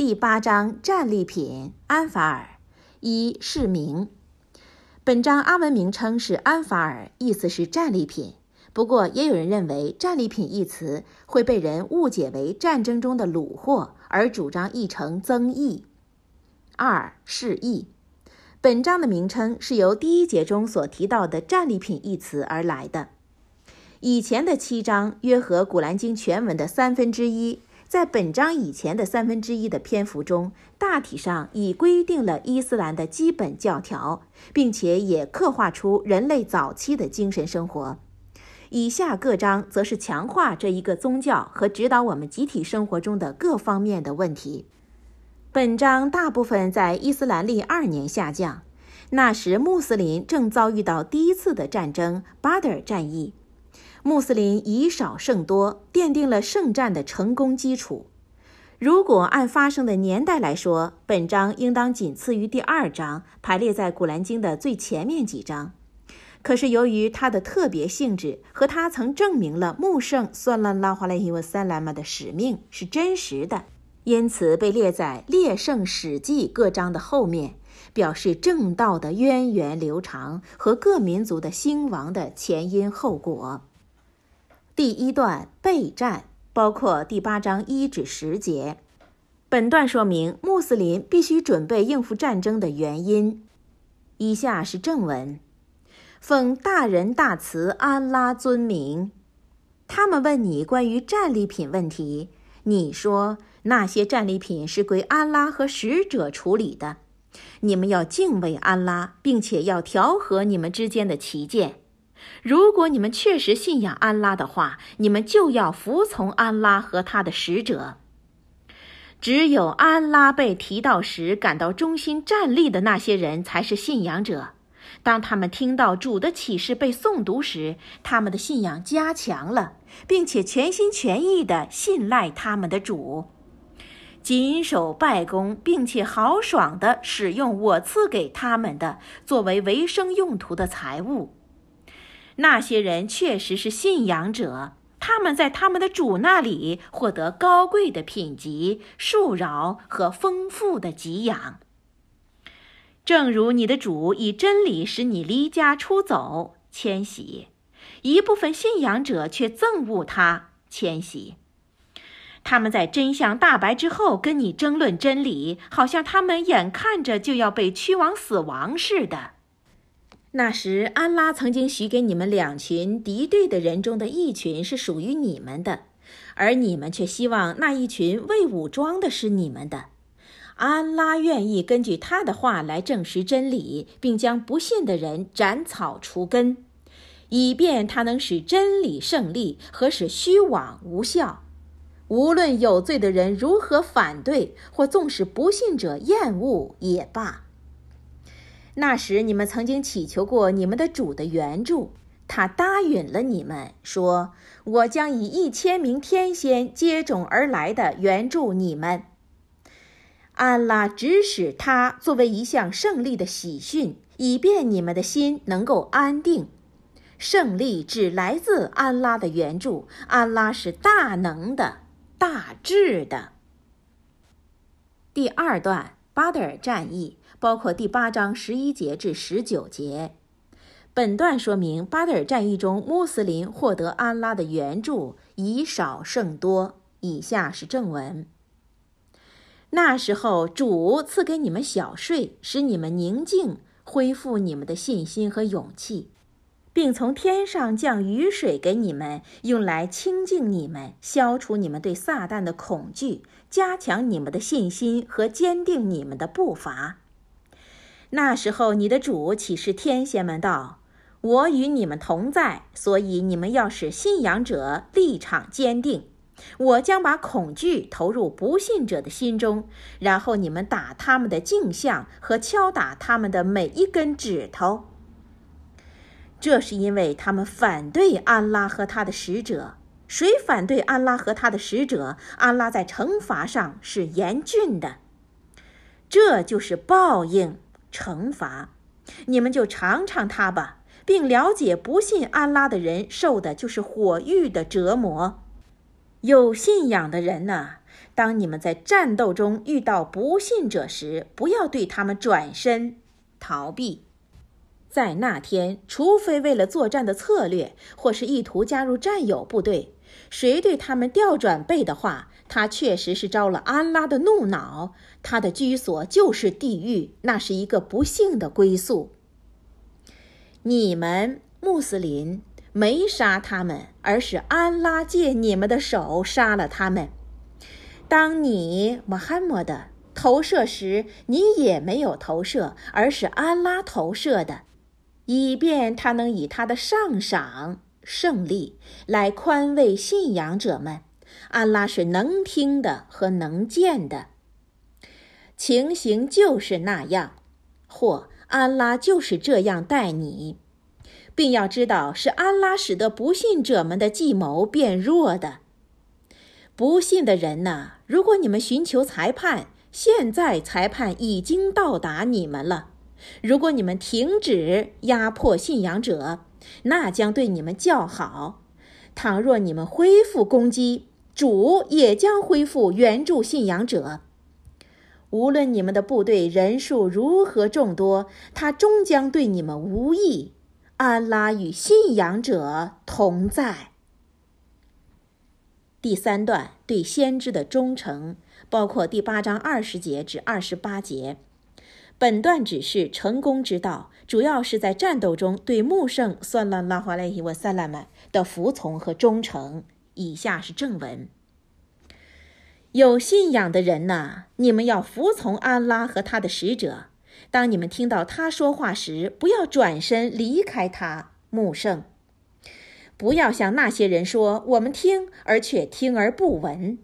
第八章战利品安法尔一释名。本章阿文名称是安法尔，意思是战利品。不过，也有人认为“战利品”一词会被人误解为战争中的掳获，而主张译成增益。二是义。本章的名称是由第一节中所提到的“战利品”一词而来的。以前的七章约合《古兰经》全文的三分之一。在本章以前的三分之一的篇幅中，大体上已规定了伊斯兰的基本教条，并且也刻画出人类早期的精神生活。以下各章则是强化这一个宗教和指导我们集体生活中的各方面的问题。本章大部分在伊斯兰历二年下降，那时穆斯林正遭遇到第一次的战争——巴德尔战役。穆斯林以少胜多，奠定了圣战的成功基础。如果按发生的年代来说，本章应当仅次于第二章，排列在《古兰经》的最前面几章。可是由于它的特别性质和它曾证明了穆圣算拉拉华莱伊沃萨拉玛的使命是真实的，因此被列在列圣史记各章的后面，表示正道的源远流长和各民族的兴亡的前因后果。第一段备战包括第八章一至十节。本段说明穆斯林必须准备应付战争的原因。以下是正文：奉大仁大慈安拉尊名，他们问你关于战利品问题，你说那些战利品是归安拉和使者处理的。你们要敬畏安拉，并且要调和你们之间的歧见。如果你们确实信仰安拉的话，你们就要服从安拉和他的使者。只有安拉被提到时感到忠心站立的那些人才是信仰者。当他们听到主的启示被诵读时，他们的信仰加强了，并且全心全意地信赖他们的主，谨守拜功，并且豪爽地使用我赐给他们的作为维生用途的财物。那些人确实是信仰者，他们在他们的主那里获得高贵的品级、恕饶和丰富的给养。正如你的主以真理使你离家出走，迁徙；一部分信仰者却憎恶他，迁徙。他们在真相大白之后跟你争论真理，好像他们眼看着就要被驱往死亡似的。那时，安拉曾经许给你们两群敌对的人中的一群是属于你们的，而你们却希望那一群未武装的是你们的。安拉愿意根据他的话来证实真理，并将不信的人斩草除根，以便他能使真理胜利和使虚妄无效。无论有罪的人如何反对，或纵使不信者厌恶也罢。那时你们曾经祈求过你们的主的援助，他答允了你们，说：“我将以一千名天仙接踵而来的援助你们。”安拉指使他作为一项胜利的喜讯，以便你们的心能够安定。胜利只来自安拉的援助，安拉是大能的、大智的。第二段，巴德尔战役。包括第八章十一节至十九节，本段说明巴德尔战役中穆斯林获得安拉的援助，以少胜多。以下是正文：那时候，主赐给你们小睡，使你们宁静，恢复你们的信心和勇气。并从天上降雨水给你们，用来清净你们，消除你们对撒旦的恐惧，加强你们的信心和坚定你们的步伐。那时候，你的主启示天仙们道：“我与你们同在，所以你们要使信仰者立场坚定。我将把恐惧投入不信者的心中，然后你们打他们的镜像和敲打他们的每一根指头。”这是因为他们反对安拉和他的使者。谁反对安拉和他的使者，安拉在惩罚上是严峻的。这就是报应、惩罚。你们就尝尝它吧，并了解不信安拉的人受的就是火狱的折磨。有信仰的人呐，当你们在战斗中遇到不信者时，不要对他们转身逃避。在那天，除非为了作战的策略，或是意图加入战友部队，谁对他们调转背的话，他确实是招了安拉的怒恼，他的居所就是地狱，那是一个不幸的归宿。你们穆斯林没杀他们，而是安拉借你们的手杀了他们。当你穆罕默德投射时，你也没有投射，而是安拉投射的。以便他能以他的上赏胜利来宽慰信仰者们，安拉是能听的和能见的。情形就是那样，或安拉就是这样待你，并要知道是安拉使得不信者们的计谋变弱的。不信的人呐，如果你们寻求裁判，现在裁判已经到达你们了。如果你们停止压迫信仰者，那将对你们较好；倘若你们恢复攻击，主也将恢复援助信仰者。无论你们的部队人数如何众多，他终将对你们无益。安拉与信仰者同在。第三段对先知的忠诚，包括第八章二十节至二十八节。本段指示成功之道，主要是在战斗中对穆圣算了拉华莱伊瓦萨拉曼的服从和忠诚。以下是正文：有信仰的人呐，你们要服从安拉和他的使者。当你们听到他说话时，不要转身离开他。穆圣，不要像那些人说：“我们听，而却听而不闻。”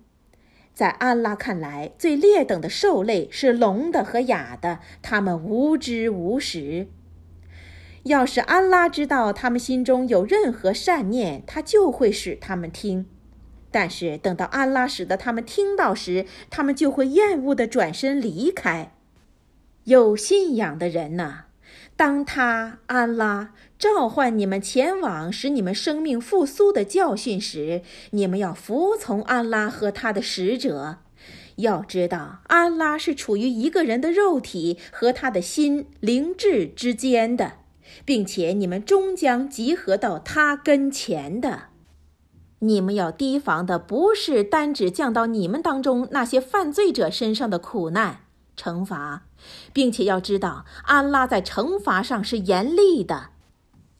在安拉看来，最劣等的兽类是聋的和哑的，他们无知无识。要是安拉知道他们心中有任何善念，他就会使他们听；但是等到安拉使得他们听到时，他们就会厌恶地转身离开。有信仰的人呐，当他安拉召唤你们前往使你们生命复苏的教训时，你们要服从安拉和他的使者。要知道，安拉是处于一个人的肉体和他的心灵智之间的，并且你们终将集合到他跟前的。你们要提防的不是单指降到你们当中那些犯罪者身上的苦难惩罚，并且要知道，安拉在惩罚上是严厉的。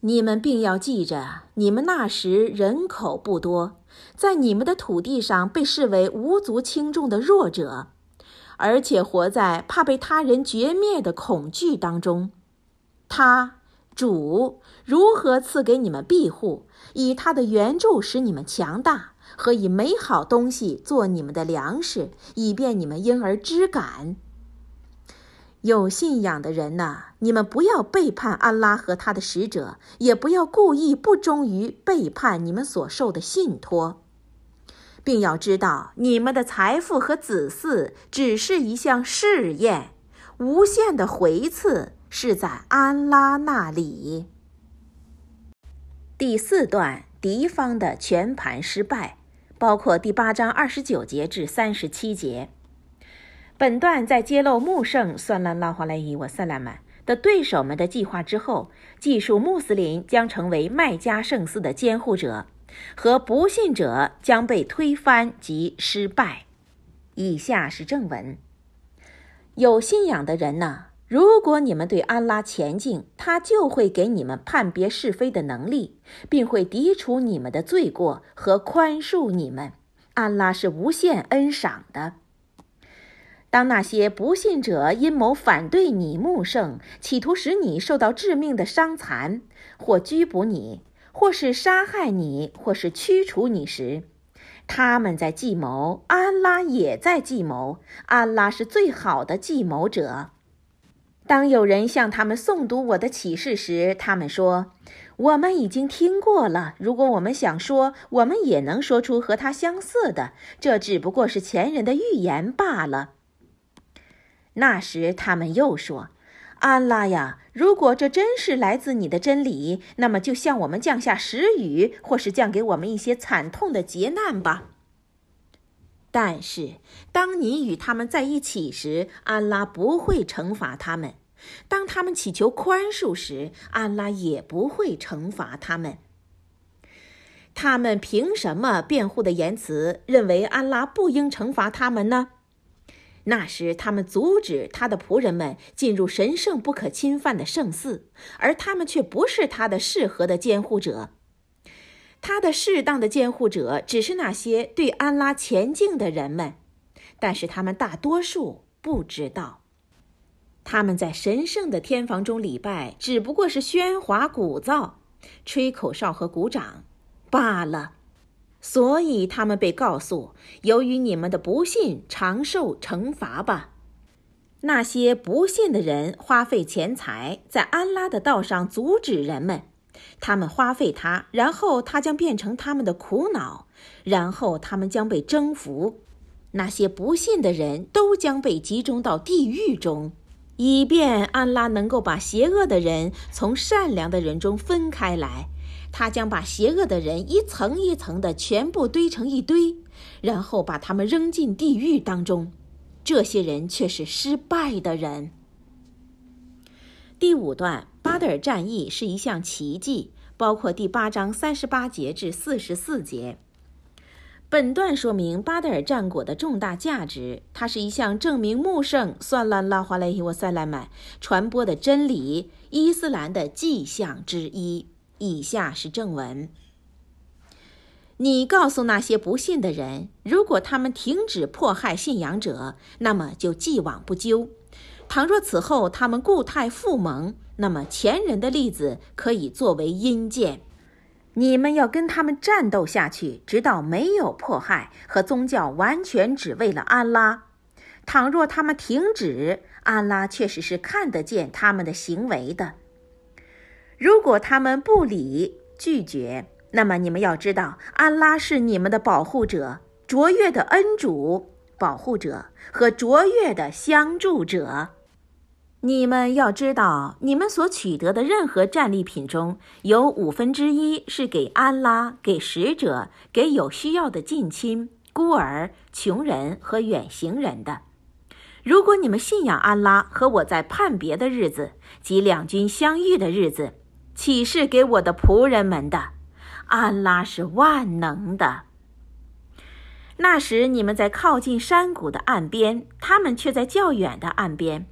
你们并要记着，你们那时人口不多，在你们的土地上被视为无足轻重的弱者，而且活在怕被他人绝灭的恐惧当中。他主如何赐给你们庇护，以他的援助使你们强大，和以美好东西做你们的粮食，以便你们因而知感。有信仰的人呐，你们不要背叛安拉和他的使者，也不要故意不忠于背叛你们所受的信托，并要知道，你们的财富和子嗣只是一项试验，无限的回赐是在安拉那里。第四段，敌方的全盘失败，包括第八章二十九节至三十七节。本段在揭露穆圣算了拉华莱伊瓦萨拉曼的对手们的计划之后，记述穆斯林将成为麦加圣寺的监护者，和不信者将被推翻及失败。以下是正文：有信仰的人呐，如果你们对安拉虔敬，他就会给你们判别是非的能力，并会涤除你们的罪过和宽恕你们。安拉是无限恩赏的。当那些不信者阴谋反对你，穆圣，企图使你受到致命的伤残，或拘捕你，或是杀害你，或是驱除你时，他们在计谋，安拉也在计谋，安拉是最好的计谋者。当有人向他们诵读我的启示时，他们说：“我们已经听过了。如果我们想说，我们也能说出和他相似的。这只不过是前人的预言罢了。”那时，他们又说：“安拉呀，如果这真是来自你的真理，那么就向我们降下时雨，或是降给我们一些惨痛的劫难吧。”但是，当你与他们在一起时，安拉不会惩罚他们；当他们祈求宽恕时，安拉也不会惩罚他们。他们凭什么辩护的言辞认为安拉不应惩罚他们呢？那时，他们阻止他的仆人们进入神圣不可侵犯的圣寺，而他们却不是他的适合的监护者。他的适当的监护者只是那些对安拉虔敬的人们，但是他们大多数不知道，他们在神圣的天房中礼拜只不过是喧哗鼓噪、吹口哨和鼓掌罢了。所以他们被告诉：由于你们的不信，常受惩罚吧。那些不信的人花费钱财在安拉的道上阻止人们。他们花费它，然后它将变成他们的苦恼，然后他们将被征服。那些不信的人都将被集中到地狱中，以便安拉能够把邪恶的人从善良的人中分开来。他将把邪恶的人一层一层的全部堆成一堆，然后把他们扔进地狱当中。这些人却是失败的人。第五段。巴德尔战役是一项奇迹，包括第八章三十八节至四十四节。本段说明巴德尔战果的重大价值，它是一项证明穆圣算拉拉华莱希沃塞莱麦传播的真理伊斯兰的迹象之一。以下是正文：你告诉那些不信的人，如果他们停止迫害信仰者，那么就既往不咎；倘若此后他们故态复萌，那么前人的例子可以作为引荐，你们要跟他们战斗下去，直到没有迫害和宗教完全只为了安拉。倘若他们停止，安拉确实是看得见他们的行为的。如果他们不理拒绝，那么你们要知道，安拉是你们的保护者、卓越的恩主、保护者和卓越的相助者。你们要知道，你们所取得的任何战利品中有五分之一是给安拉、给使者、给有需要的近亲、孤儿、穷人和远行人的。如果你们信仰安拉和我在判别的日子及两军相遇的日子，启示给我的仆人们的，安拉是万能的。那时你们在靠近山谷的岸边，他们却在较远的岸边。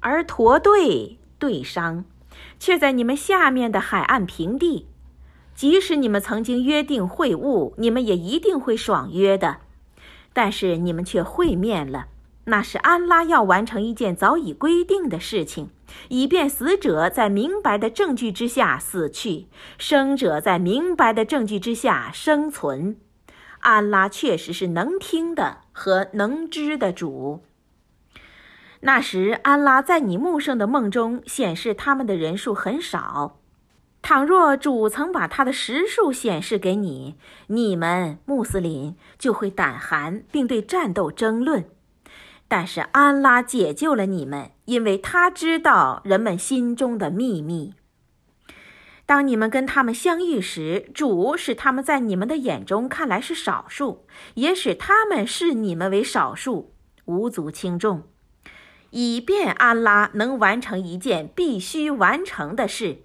而驼队队商却在你们下面的海岸平地。即使你们曾经约定会晤，你们也一定会爽约的。但是你们却会面了，那是安拉要完成一件早已规定的事情，以便死者在明白的证据之下死去，生者在明白的证据之下生存。安拉确实是能听的和能知的主。那时，安拉在你穆圣的梦中显示他们的人数很少。倘若主曾把他的实数显示给你，你们穆斯林就会胆寒，并对战斗争论。但是安拉解救了你们，因为他知道人们心中的秘密。当你们跟他们相遇时，主使他们在你们的眼中看来是少数，也使他们视你们为少数，无足轻重。以便安拉能完成一件必须完成的事，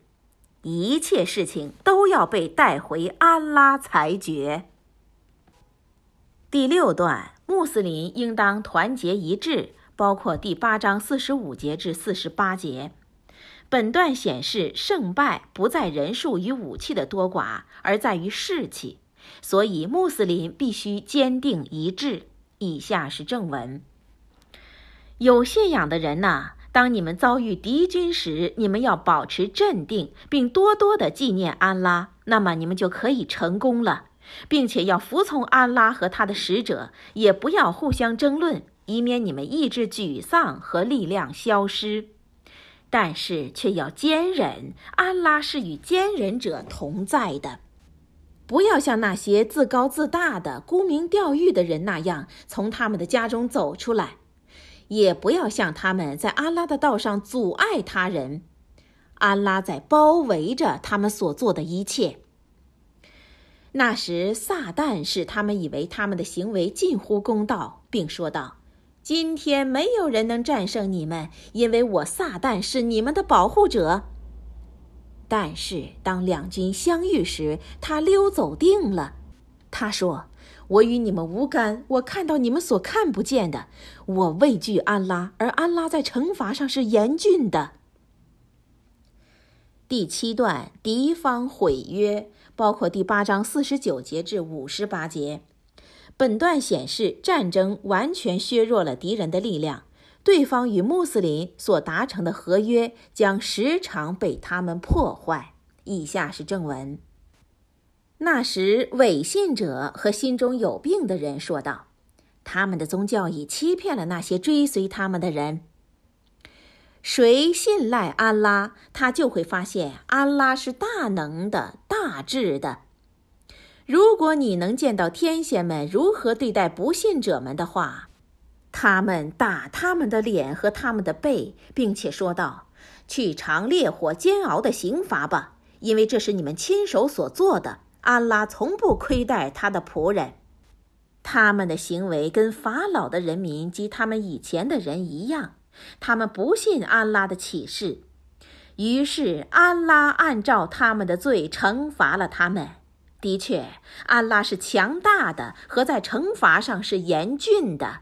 一切事情都要被带回安拉裁决。第六段，穆斯林应当团结一致，包括第八章四十五节至四十八节。本段显示胜败不在人数与武器的多寡，而在于士气，所以穆斯林必须坚定一致。以下是正文。有信仰的人呐，当你们遭遇敌军时，你们要保持镇定，并多多的纪念安拉，那么你们就可以成功了，并且要服从安拉和他的使者，也不要互相争论，以免你们意志沮丧和力量消失。但是却要坚忍，安拉是与坚忍者同在的。不要像那些自高自大的沽名钓誉的人那样，从他们的家中走出来。也不要像他们在安拉的道上阻碍他人，安拉在包围着他们所做的一切。那时，撒旦使他们以为他们的行为近乎公道，并说道：“今天没有人能战胜你们，因为我撒旦是你们的保护者。”但是，当两军相遇时，他溜走定了。他说：“我与你们无干，我看到你们所看不见的。我畏惧安拉，而安拉在惩罚上是严峻的。”第七段，敌方毁约。包括第八章四十九节至五十八节，本段显示战争完全削弱了敌人的力量，对方与穆斯林所达成的合约将时常被他们破坏。以下是正文：那时，伪信者和心中有病的人说道：“他们的宗教已欺骗了那些追随他们的人。”谁信赖安拉，他就会发现安拉是大能的、大智的。如果你能见到天仙们如何对待不信者们的话，他们打他们的脸和他们的背，并且说道：“去尝烈火煎熬的刑罚吧，因为这是你们亲手所做的。安拉从不亏待他的仆人。”他们的行为跟法老的人民及他们以前的人一样。他们不信安拉的启示，于是安拉按照他们的罪惩罚了他们。的确，安拉是强大的，和在惩罚上是严峻的。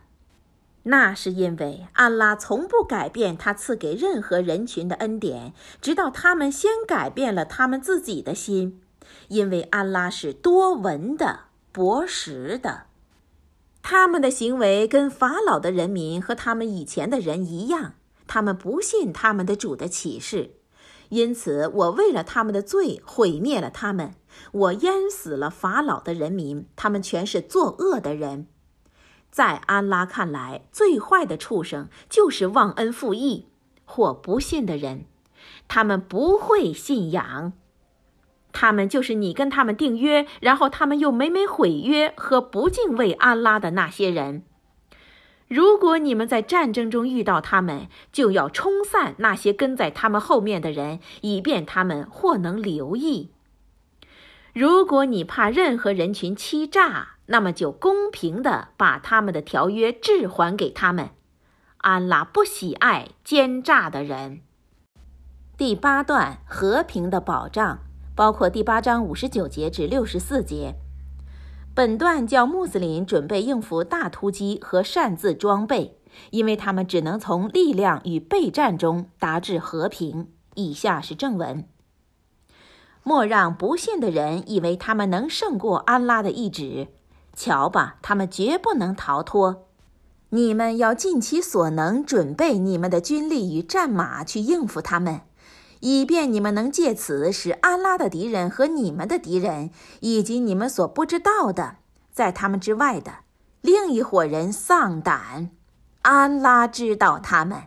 那是因为安拉从不改变他赐给任何人群的恩典，直到他们先改变了他们自己的心。因为安拉是多闻的、博识的。他们的行为跟法老的人民和他们以前的人一样，他们不信他们的主的启示，因此我为了他们的罪毁灭了他们，我淹死了法老的人民，他们全是作恶的人。在安拉看来，最坏的畜生就是忘恩负义或不信的人，他们不会信仰。他们就是你跟他们订约，然后他们又每每毁约和不敬畏安拉的那些人。如果你们在战争中遇到他们，就要冲散那些跟在他们后面的人，以便他们或能留意。如果你怕任何人群欺诈，那么就公平地把他们的条约置还给他们。安拉不喜爱奸诈的人。第八段，和平的保障。包括第八章五十九节至六十四节，本段叫穆斯林准备应付大突击和擅自装备，因为他们只能从力量与备战中达至和平。以下是正文：莫让不信的人以为他们能胜过安拉的意志。瞧吧，他们绝不能逃脱。你们要尽其所能准备你们的军力与战马去应付他们。以便你们能借此使安拉的敌人和你们的敌人，以及你们所不知道的，在他们之外的另一伙人丧胆。安拉知道他们。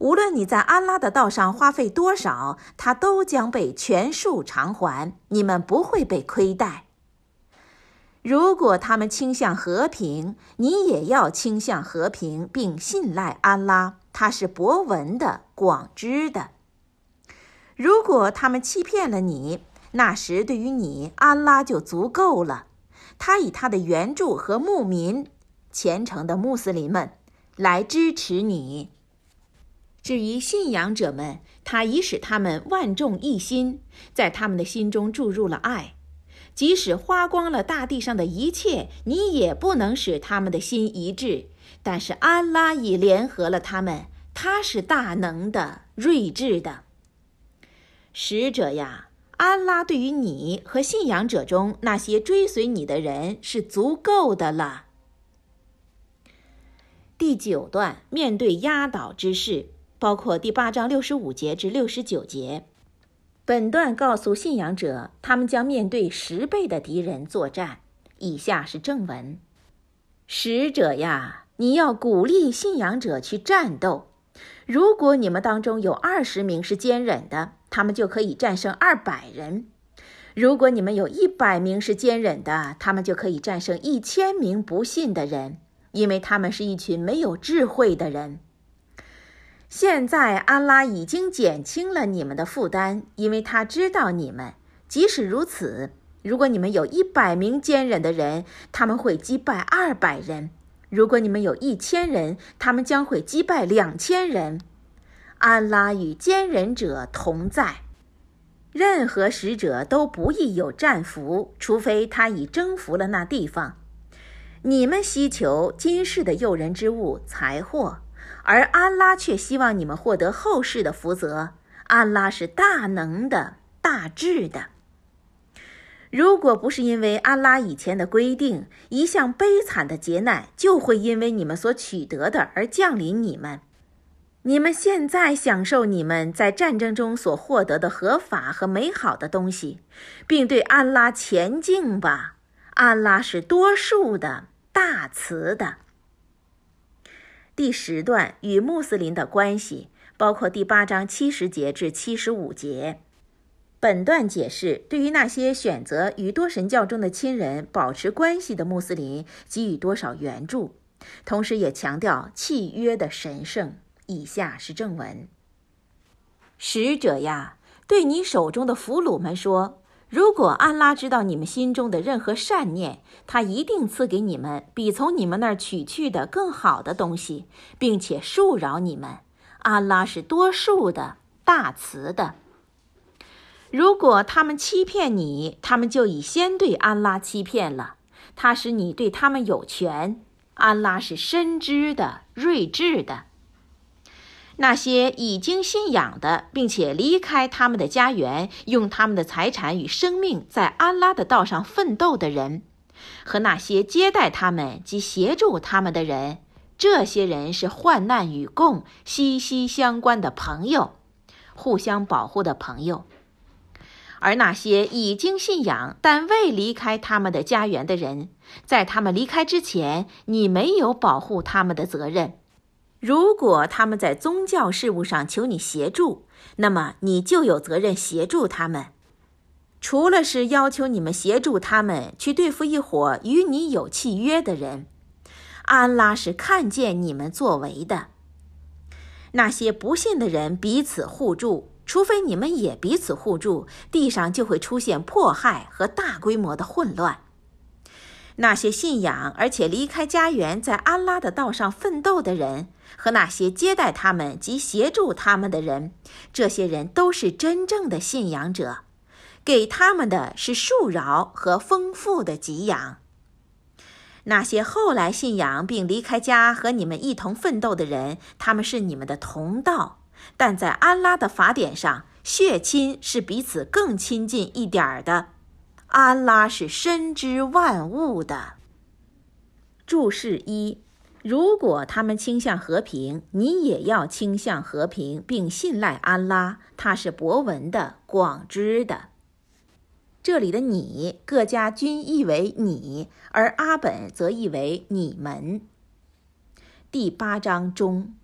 无论你在安拉的道上花费多少，他都将被全数偿还。你们不会被亏待。如果他们倾向和平，你也要倾向和平，并信赖安拉，他是博闻的、广知的。如果他们欺骗了你，那时对于你，安拉就足够了。他以他的援助和牧民、虔诚的穆斯林们来支持你。至于信仰者们，他已使他们万众一心，在他们的心中注入了爱。即使花光了大地上的一切，你也不能使他们的心一致。但是安拉已联合了他们，他是大能的、睿智的。使者呀，安拉对于你和信仰者中那些追随你的人是足够的了。第九段，面对压倒之势，包括第八章六十五节至六十九节。本段告诉信仰者，他们将面对十倍的敌人作战。以下是正文：使者呀，你要鼓励信仰者去战斗。如果你们当中有二十名是坚忍的。他们就可以战胜二百人。如果你们有一百名是坚忍的，他们就可以战胜一千名不信的人，因为他们是一群没有智慧的人。现在安拉已经减轻了你们的负担，因为他知道你们。即使如此，如果你们有一百名坚忍的人，他们会击败二百人；如果你们有一千人，他们将会击败两千人。安拉与坚忍者同在。任何使者都不易有战俘，除非他已征服了那地方。你们希求今世的诱人之物、财货，而安拉却希望你们获得后世的福泽。安拉是大能的、大智的。如果不是因为安拉以前的规定，一项悲惨的劫难就会因为你们所取得的而降临你们。你们现在享受你们在战争中所获得的合法和美好的东西，并对安拉虔敬吧。安拉是多数的、大慈的。第十段与穆斯林的关系，包括第八章七十节至七十五节。本段解释对于那些选择与多神教中的亲人保持关系的穆斯林给予多少援助，同时也强调契约的神圣。以下是正文：使者呀，对你手中的俘虏们说：如果安拉知道你们心中的任何善念，他一定赐给你们比从你们那儿取去的更好的东西，并且恕饶你们。安拉是多数的、大慈的。如果他们欺骗你，他们就已先对安拉欺骗了。他使你对他们有权。安拉是深知的、睿智的。那些已经信仰的，并且离开他们的家园，用他们的财产与生命在安拉的道上奋斗的人，和那些接待他们及协助他们的人，这些人是患难与共息息相关的朋友，互相保护的朋友。而那些已经信仰但未离开他们的家园的人，在他们离开之前，你没有保护他们的责任。如果他们在宗教事务上求你协助，那么你就有责任协助他们。除了是要求你们协助他们去对付一伙与你有契约的人，安拉是看见你们作为的。那些不信的人彼此互助，除非你们也彼此互助，地上就会出现迫害和大规模的混乱。那些信仰而且离开家园，在安拉的道上奋斗的人，和那些接待他们及协助他们的人，这些人都是真正的信仰者，给他们的是恕饶和丰富的给养。那些后来信仰并离开家和你们一同奋斗的人，他们是你们的同道，但在安拉的法典上，血亲是彼此更亲近一点儿的。安拉是深知万物的。注释一：如果他们倾向和平，你也要倾向和平，并信赖安拉，他是博闻的、广知的。这里的“你”各家均译为“你”，而阿本则译为“你们”。第八章中。